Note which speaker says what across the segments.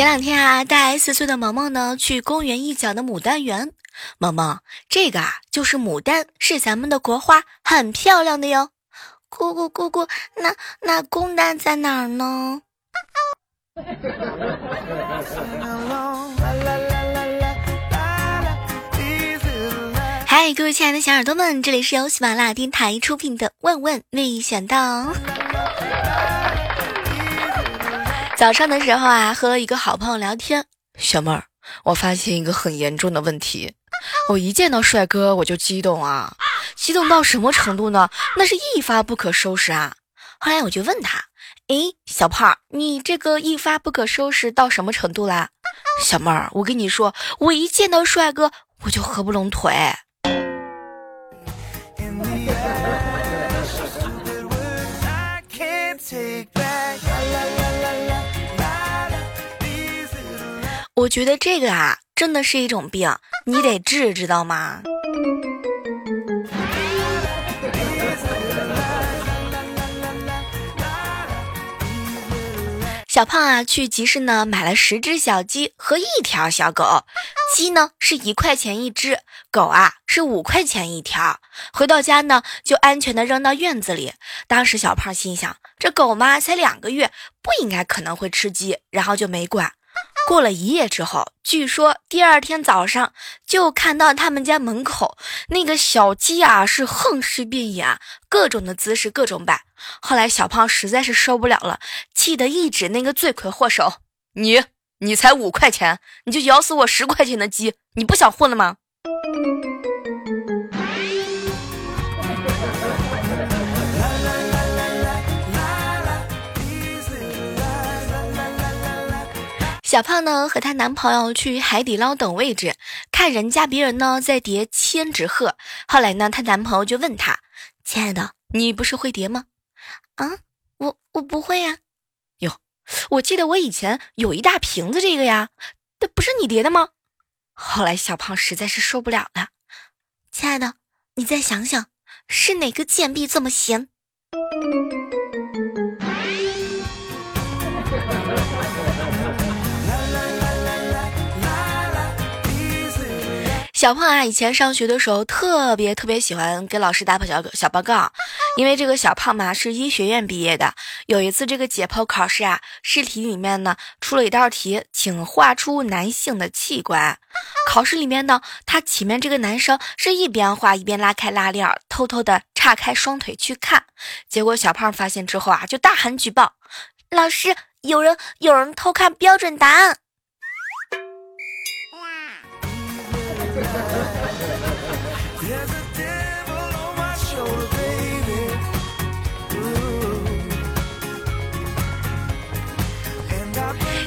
Speaker 1: 前两天啊，带四岁的萌萌呢去公园一角的牡丹园。萌萌，这个啊就是牡丹，是咱们的国花，很漂亮的哟。
Speaker 2: 姑姑姑姑，那那公蛋在哪儿呢？
Speaker 1: 嗨，各位亲爱的小耳朵们，这里是由喜马拉雅电台出品的《万万没想到》。早上的时候啊，和一个好朋友聊天，小妹儿，我发现一个很严重的问题，我一见到帅哥我就激动啊，激动到什么程度呢？那是一发不可收拾啊！后来我就问他，诶，小胖，你这个一发不可收拾到什么程度啦？小妹儿，我跟你说，我一见到帅哥我就合不拢腿。我觉得这个啊，真的是一种病，你得治，知道吗？小胖啊，去集市呢买了十只小鸡和一条小狗，鸡呢是一块钱一只，狗啊是五块钱一条。回到家呢，就安全的扔到院子里。当时小胖心想，这狗嘛才两个月，不应该可能会吃鸡，然后就没管。过了一夜之后，据说第二天早上就看到他们家门口那个小鸡啊，是横尸遍野，各种的姿势，各种摆。后来小胖实在是受不了了，气得一指那个罪魁祸首：“你，你才五块钱，你就咬死我十块钱的鸡，你不想混了吗？”小胖呢和她男朋友去海底捞等位置，看人家别人呢在叠千纸鹤。后来呢，她男朋友就问她：“亲爱的，你不是会叠吗？”“
Speaker 2: 啊，我我不会呀。”“
Speaker 1: 哟，我记得我以前有一大瓶子这个呀，这不是你叠的吗？”后来小胖实在是受不了了：“
Speaker 2: 亲爱的，你再想想，是哪个贱婢这么闲？”
Speaker 1: 小胖啊，以前上学的时候特别特别喜欢给老师打小小报告，因为这个小胖嘛是医学院毕业的。有一次这个解剖考试啊，试题里面呢出了一道题，请画出男性的器官。考试里面呢，他前面这个男生是一边画一边拉开拉链，偷偷的岔开双腿去看。结果小胖发现之后啊，就大喊举报，
Speaker 2: 老师有人有人偷看标准答案。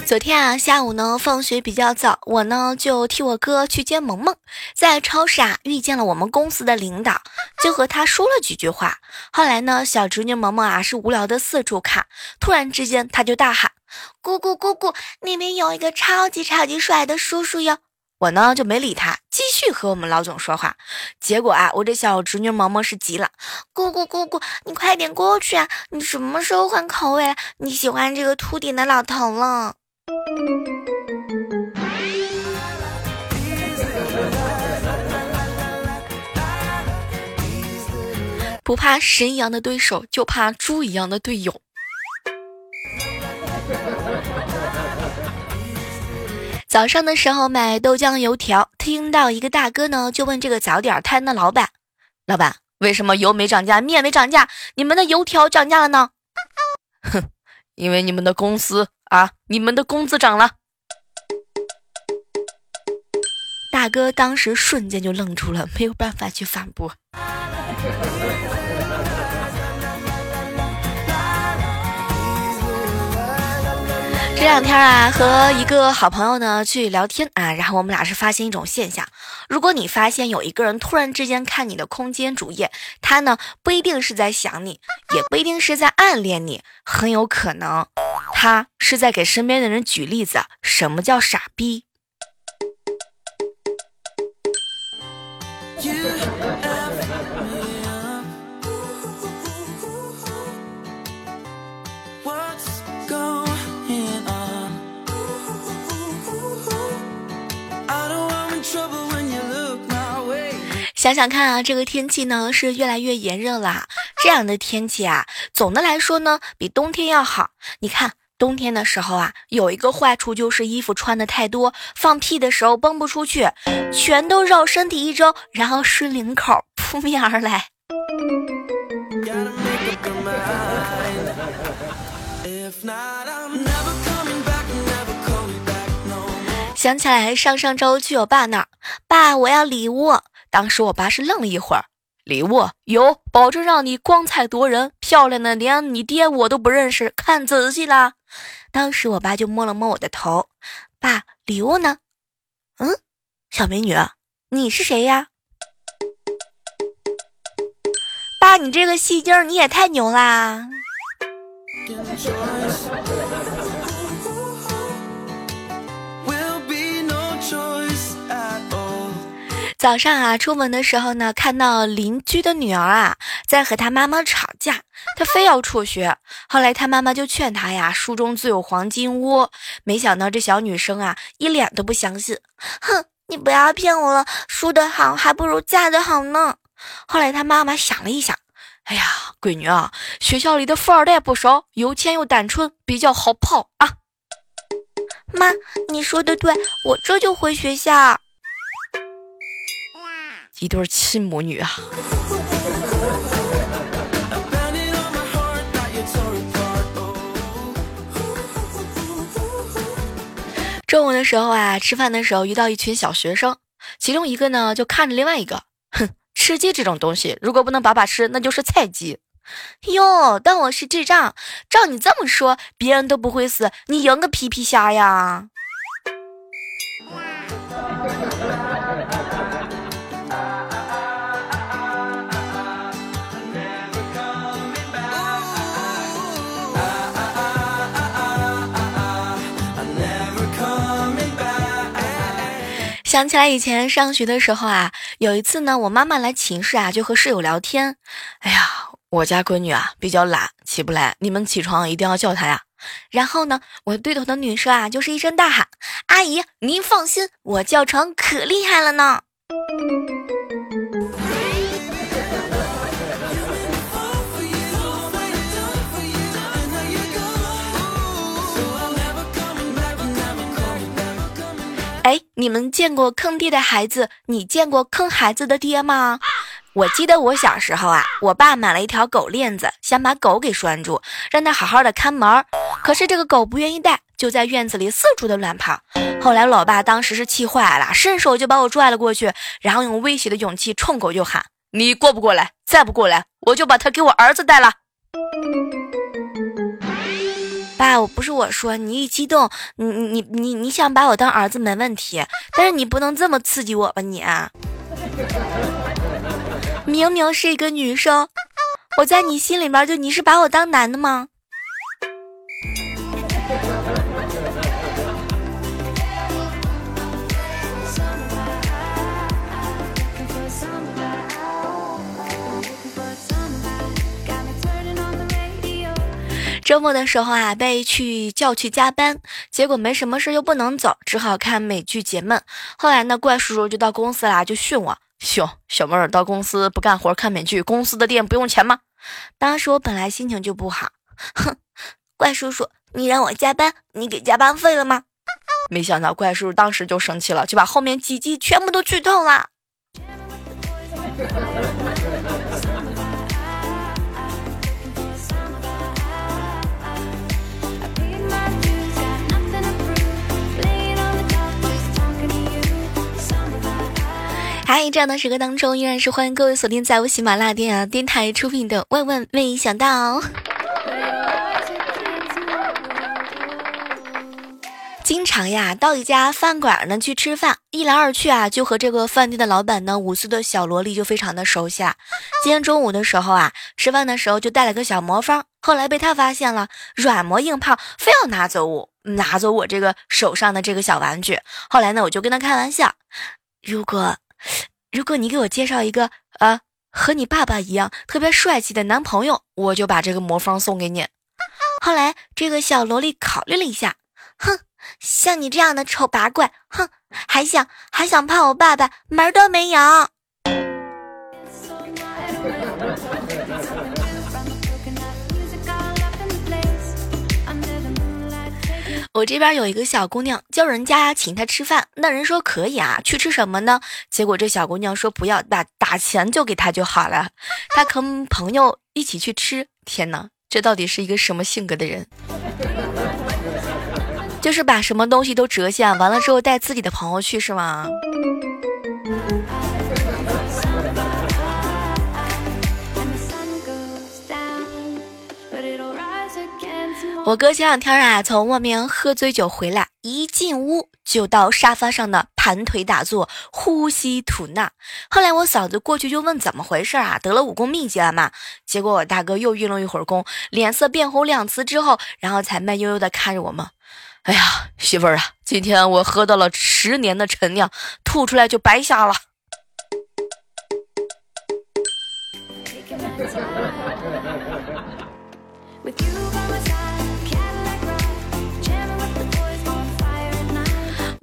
Speaker 1: 昨天啊，下午呢，放学比较早，我呢就替我哥去接萌萌，在超市啊遇见了我们公司的领导，就和他说了几句话。后来呢，小侄女萌萌啊是无聊的四处看，突然之间，他就大喊：“
Speaker 2: 姑姑姑姑，那边有一个超级超级帅的叔叔哟！”
Speaker 1: 我呢就没理他，继续和我们老总说话。结果啊，我这小侄女萌萌是急了：“
Speaker 2: 姑姑姑姑，你快点过去啊！你什么时候换口味？你喜欢这个秃顶的老头了？”
Speaker 1: 不怕神一样的对手，就怕猪一样的队友。早上的时候买豆浆油条，听到一个大哥呢，就问这个早点摊的老板：“老板，为什么油没涨价，面没涨价，你们的油条涨价了呢？”哼，因为你们的公司啊，你们的工资涨了。大哥当时瞬间就愣住了，没有办法去反驳。这两天啊，和一个好朋友呢去聊天啊，然后我们俩是发现一种现象：如果你发现有一个人突然之间看你的空间主页，他呢不一定是在想你，也不一定是在暗恋你，很有可能他是在给身边的人举例子，什么叫傻逼。想想看啊，这个天气呢是越来越炎热了。这样的天气啊，总的来说呢比冬天要好。你看冬天的时候啊，有一个坏处就是衣服穿的太多，放屁的时候崩不出去，全都绕身体一周，然后顺领口扑面而来。想起来上上周去我爸那儿，爸我要礼物。当时我爸是愣了一会儿，礼物有，保证让你光彩夺人，漂亮的连你爹我都不认识，看仔细啦。当时我爸就摸了摸我的头，爸，礼物呢？嗯，小美女，你是谁呀？爸，你这个戏精，你也太牛啦！早上啊，出门的时候呢，看到邻居的女儿啊在和她妈妈吵架，她非要辍学。后来她妈妈就劝她呀：“书中自有黄金屋。”没想到这小女生啊一脸都不相信，
Speaker 2: 哼，你不要骗我了，书的好还不如嫁的好呢。
Speaker 1: 后来她妈妈想了一想，哎呀，闺女啊，学校里的富二代不少，有钱又单纯，比较好泡啊。
Speaker 2: 妈，你说的对，我这就回学校。
Speaker 1: 一对亲母女啊！中午的时候啊，吃饭的时候遇到一群小学生，其中一个呢就看着另外一个，哼，吃鸡这种东西，如果不能把把吃，那就是菜鸡。
Speaker 2: 哟，当我是智障？照你这么说，别人都不会死，你赢个皮皮虾呀！
Speaker 1: 想起来以前上学的时候啊，有一次呢，我妈妈来寝室啊，就和室友聊天。哎呀，我家闺女啊比较懒，起不来，你们起床一定要叫她呀。然后呢，我对头的女生啊，就是一声大喊：“阿姨，您放心，我叫床可厉害了呢。”哎，你们见过坑爹的孩子？你见过坑孩子的爹吗？我记得我小时候啊，我爸买了一条狗链子，想把狗给拴住，让它好好的看门。可是这个狗不愿意带，就在院子里四处的乱跑。后来老爸当时是气坏了，伸手就把我拽了过去，然后用威胁的勇气冲狗就喊：“你过不过来？再不过来，我就把它给我儿子带了。”爸，我不是我说你一激动，你你你你想把我当儿子没问题，但是你不能这么刺激我吧你？明明是一个女生，我在你心里面就你是把我当男的吗？周末的时候啊，被去叫去加班，结果没什么事又不能走，只好看美剧解闷。后来呢，怪叔叔就到公司啦，就训我：“哟，小妹儿到公司不干活看美剧，公司的店不用钱吗？”当时我本来心情就不好，
Speaker 2: 哼，怪叔叔，你让我加班，你给加班费了吗？
Speaker 1: 没想到怪叔叔当时就生气了，就把后面几集全部都剧透了。嗨，这样的时刻当中，依然是欢迎各位锁定在我喜马拉雅电台出品的《万万没想到》。经常呀到一家饭馆呢去吃饭，一来二去啊就和这个饭店的老板呢五岁的小萝莉就非常的熟悉了。今天中午的时候啊，吃饭的时候就带了个小魔方，后来被他发现了，软磨硬泡，非要拿走我拿走我这个手上的这个小玩具。后来呢，我就跟他开玩笑，如果如果你给我介绍一个呃和你爸爸一样特别帅气的男朋友，我就把这个魔方送给你。后来这个小萝莉考虑了一下，哼。像你这样的丑八怪，哼，还想还想泡我爸爸，门儿都没有。我这边有一个小姑娘，叫人家请她吃饭，那人说可以啊，去吃什么呢？结果这小姑娘说不要，打打钱就给她就好了。她跟朋友一起去吃，天哪，这到底是一个什么性格的人？就是把什么东西都折现，完了之后带自己的朋友去是吗？我哥前两天啊，从外面喝醉酒回来，一进屋就到沙发上的盘腿打坐，呼吸吐纳。后来我嫂子过去就问怎么回事啊？得了武功秘籍了吗？结果我大哥又运了一会儿功，脸色变红两次之后，然后才慢悠悠的看着我们。哎呀，媳妇儿啊，今天我喝到了十年的陈酿，吐出来就白瞎了。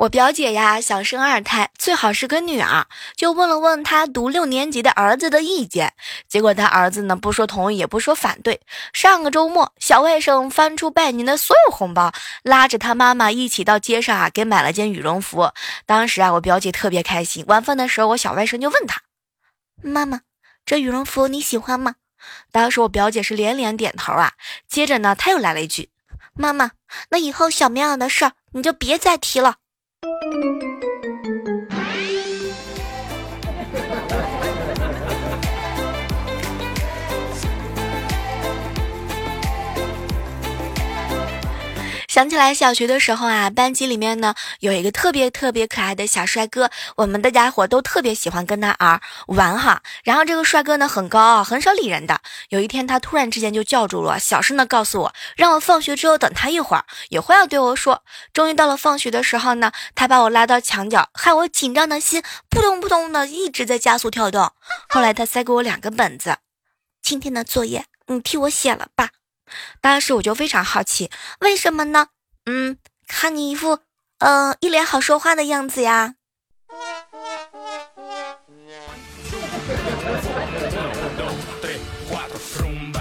Speaker 1: 我表姐呀想生二胎，最好是个女儿，就问了问她读六年级的儿子的意见。结果她儿子呢不说同意，也不说反对。上个周末，小外甥翻出拜年的所有红包，拉着他妈妈一起到街上啊，给买了件羽绒服。当时啊，我表姐特别开心。晚饭的时候，我小外甥就问他：“妈妈，这羽绒服你喜欢吗？”当时我表姐是连连点头啊。接着呢，他又来了一句：“妈妈，那以后小棉袄的事儿你就别再提了。” Música 想起来小学的时候啊，班级里面呢有一个特别特别可爱的小帅哥，我们大家伙都特别喜欢跟他儿玩哈。然后这个帅哥呢很高傲，很少理人的。有一天他突然之间就叫住了我，小声的告诉我，让我放学之后等他一会儿，有话要对我说。终于到了放学的时候呢，他把我拉到墙角，害我紧张的心扑通扑通的一直在加速跳动。后来他塞给我两个本子，今天的作业你替我写了吧。当时我就非常好奇，为什么呢？嗯，看你一副，嗯，一脸好说话的样子呀。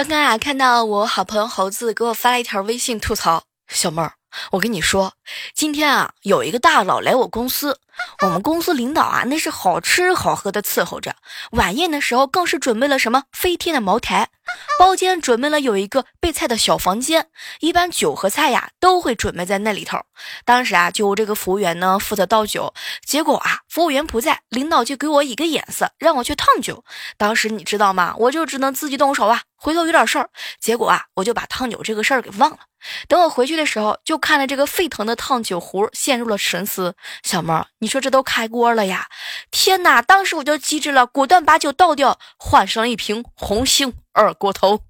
Speaker 1: 刚刚啊，看到我好朋友猴子给我发了一条微信吐槽，小妹儿。我跟你说，今天啊，有一个大佬来我公司，我们公司领导啊，那是好吃好喝的伺候着。晚宴的时候，更是准备了什么飞天的茅台，包间准备了有一个备菜的小房间，一般酒和菜呀都会准备在那里头。当时啊，就这个服务员呢负责倒酒，结果啊，服务员不在，领导就给我一个眼色，让我去烫酒。当时你知道吗？我就只能自己动手啊。回头有点事儿，结果啊，我就把烫酒这个事儿给忘了。等我回去的时候，就看着这个沸腾的烫酒壶，陷入了沉思。小猫，你说这都开锅了呀？天哪！当时我就机智了，果断把酒倒掉，换上了一瓶红星二锅头。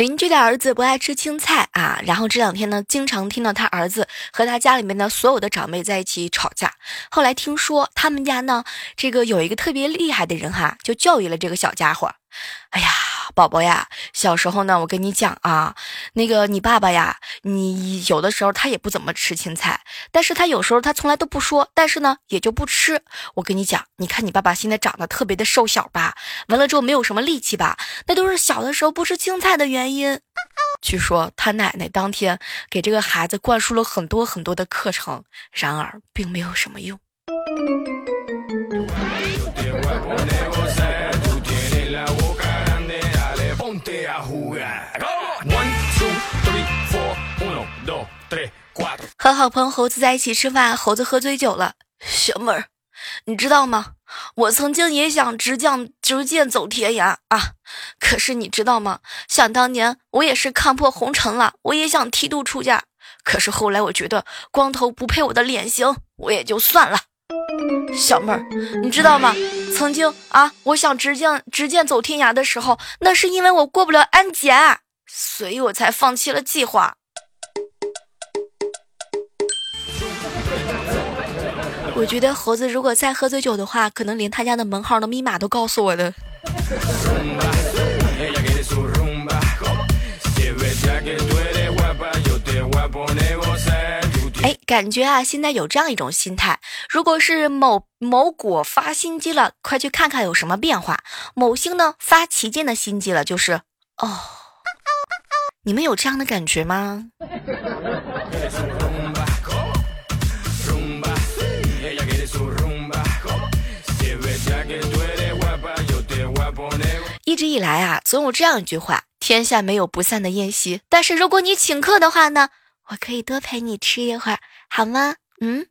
Speaker 1: 邻居的儿子不爱吃青菜啊，然后这两天呢，经常听到他儿子和他家里面的所有的长辈在一起吵架。后来听说他们家呢，这个有一个特别厉害的人哈，就教育了这个小家伙。哎呀，宝宝呀，小时候呢，我跟你讲啊，那个你爸爸呀，你有的时候他也不怎么吃青菜，但是他有时候他从来都不说，但是呢，也就不吃。我跟你讲，你看你爸爸现在长得特别的瘦小吧，完了之后没有什么力气吧，那都是小的时候不吃青菜的原因。据说他奶奶当天给这个孩子灌输了很多很多的课程，然而并没有什么用。和好朋友猴子在一起吃饭，猴子喝醉酒了。小妹儿，你知道吗？我曾经也想直降直剑走天涯啊，可是你知道吗？想当年我也是看破红尘了，我也想剃度出家，可是后来我觉得光头不配我的脸型，我也就算了。小妹儿，你知道吗？曾经啊，我想直剑直剑走天涯的时候，那是因为我过不了安检，所以我才放弃了计划。我觉得猴子如果再喝醉酒的话，可能连他家的门号的密码都告诉我的。哎，感觉啊，现在有这样一种心态：如果是某某果发新机了，快去看看有什么变化；某星呢发旗舰的新机了，就是哦，你们有这样的感觉吗？一直以来啊，总有这样一句话：天下没有不散的宴席。但是如果你请客的话呢，我可以多陪你吃一会儿，好吗？嗯。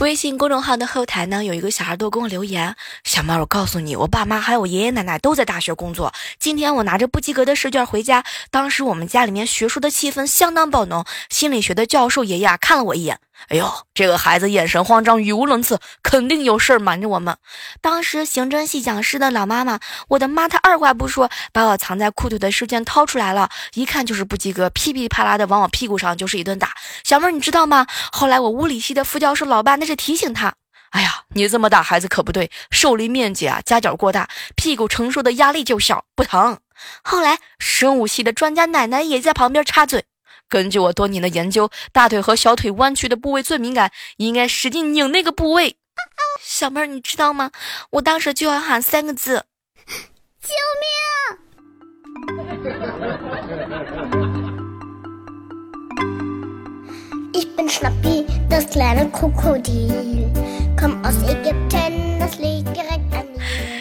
Speaker 1: 微信公众号的后台呢，有一个小孩都给我留言：“小猫，我告诉你，我爸妈还有我爷爷奶奶都在大学工作。今天我拿着不及格的试卷回家，当时我们家里面学术的气氛相当爆浓。心理学的教授爷爷啊看了我一眼。”哎呦，这个孩子眼神慌张，语无伦次，肯定有事儿瞒着我们。当时刑侦系讲师的老妈妈，我的妈，她二话不说，把我藏在裤腿的试卷掏出来了，一看就是不及格，噼噼啪啦的往我屁股上就是一顿打。小妹，你知道吗？后来我物理系的副教授老爸那是提醒他，哎呀，你这么打孩子可不对，受力面积啊，夹角过大，屁股承受的压力就小，不疼。后来生物系的专家奶奶也在旁边插嘴。根据我多年的研究，大腿和小腿弯曲的部位最敏感，应该使劲拧那个部位。小妹儿，你知道吗？我当时就要喊三个字：救命！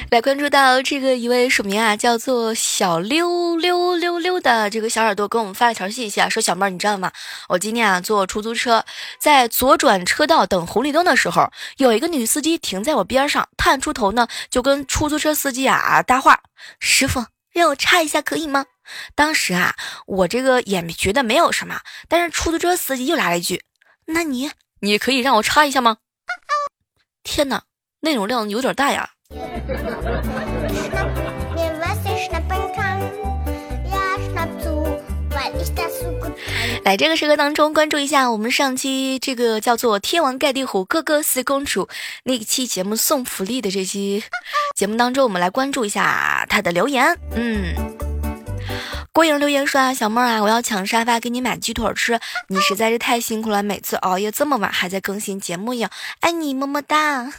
Speaker 1: 来关注到这个一位署名啊，叫做小溜溜溜溜的这个小耳朵，给我们发了条信息啊，说小妹儿，你知道吗？我今天啊坐出租车，在左转车道等红绿灯的时候，有一个女司机停在我边上，探出头呢，就跟出租车司机啊搭话：“师傅，让我插一下可以吗？”当时啊，我这个也觉得没有什么，但是出租车司机又来了一句：“那你你可以让我插一下吗？”天哪，内容量有点大呀！来这个时刻当中，关注一下我们上期这个叫做“天王盖地虎，哥哥四公主”那期节目送福利的这期节目当中，我们来关注一下他的留言。嗯，郭颖留言说啊，小妹儿啊，我要抢沙发给你买鸡腿吃，你实在是太辛苦了，每次熬夜这么晚还在更新节目呀，爱你么么哒。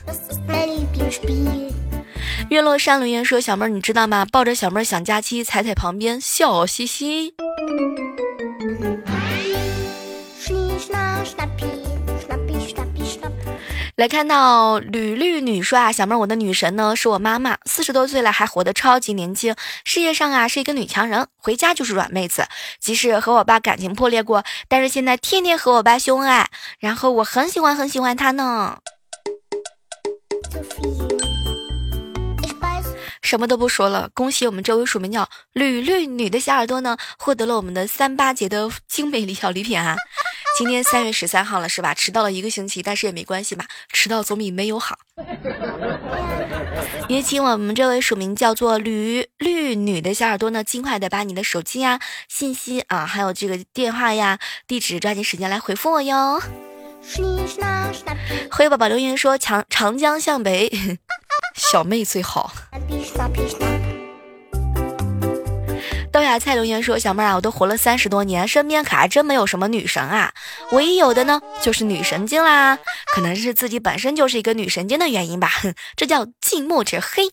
Speaker 1: 月落山留言说：“小妹儿，你知道吗？抱着小妹儿想假期，踩踩旁边，笑嘻嘻。”来看到吕绿女说啊，小妹儿，我的女神呢是我妈妈，四十多岁了还活得超级年轻，事业上啊是一个女强人，回家就是软妹子。即使和我爸感情破裂过，但是现在天天和我爸秀恩爱，然后我很喜欢很喜欢她呢。什么都不说了，恭喜我们这位署名叫吕绿女的小耳朵呢，获得了我们的三八节的精美礼小礼品啊！今天三月十三号了，是吧？迟到了一个星期，但是也没关系吧？迟到总比没有好。也请我们这位署名叫做吕绿女的小耳朵呢，尽快的把你的手机呀、信息啊，还有这个电话呀、地址，抓紧时间来回复我哟。灰宝宝留言说：长长江向北，小妹最好。豆芽菜留言说：“小妹啊，我都活了三十多年，身边可还真没有什么女神啊，唯一有的呢就是女神经啦。可能是自己本身就是一个女神经的原因吧，哼，这叫近墨者黑。”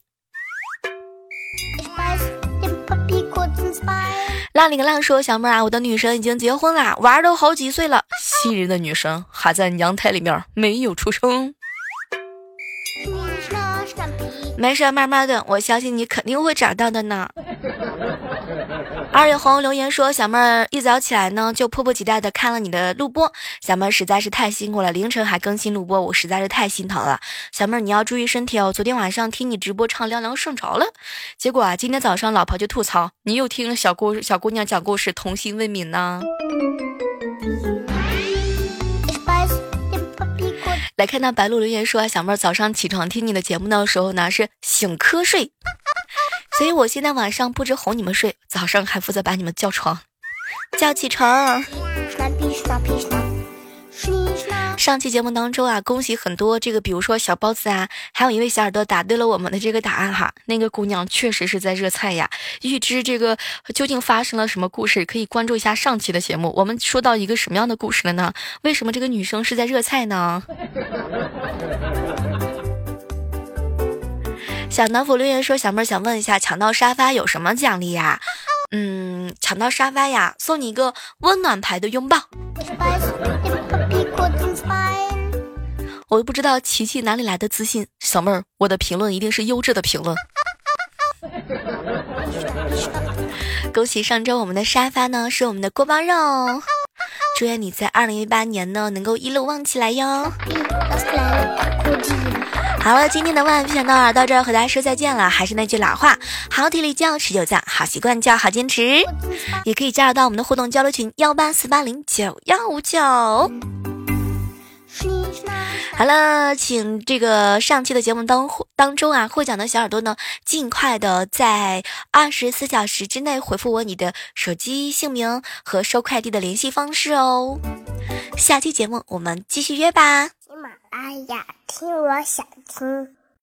Speaker 1: 浪里个浪说：“小妹啊，我的女神已经结婚啦，娃儿都好几岁了，昔日的女神还在娘胎里面没有出生。”没事，慢慢的，我相信你肯定会找到的呢。二月红留言说：“小妹儿一早起来呢，就迫不及待的看了你的录播。小妹儿实在是太辛苦了，凌晨还更新录播，我实在是太心疼了。小妹儿你要注意身体哦。昨天晚上听你直播唱《凉凉》睡着了，结果啊，今天早上老婆就吐槽你又听小姑小姑娘讲故事，童心未泯呢。”来看到白鹿留言说啊：“小妹儿早上起床听你的节目的时候呢，是醒瞌睡，所以我现在晚上不止哄你们睡，早上还负责把你们叫床，叫起床。”上期节目当中啊，恭喜很多这个，比如说小包子啊，还有一位小耳朵答对了我们的这个答案哈。那个姑娘确实是在热菜呀。预知这个究竟发生了什么故事，可以关注一下上期的节目。我们说到一个什么样的故事了呢？为什么这个女生是在热菜呢？小南府留言说：“小妹儿想问一下，抢到沙发有什么奖励呀？”嗯，抢到沙发呀，送你一个温暖牌的拥抱。我都不知道琪琪哪里来的自信，小妹儿，我的评论一定是优质的评论。恭喜上周我们的沙发呢是我们的锅包肉，祝愿你在二零一八年呢能够一路旺起来哟。好了，今天的万万没想到到这儿和大家说再见了。还是那句老话，好体力叫持久战，好习惯叫好坚持。也可以加入到我们的互动交流群幺八四八零九幺五九。好了，请这个上期的节目当当中啊，获奖的小耳朵呢，尽快的在二十四小时之内回复我你的手机姓名和收快递的联系方式哦。下期节目我们继续约吧。
Speaker 2: 喜马拉雅，听我想听。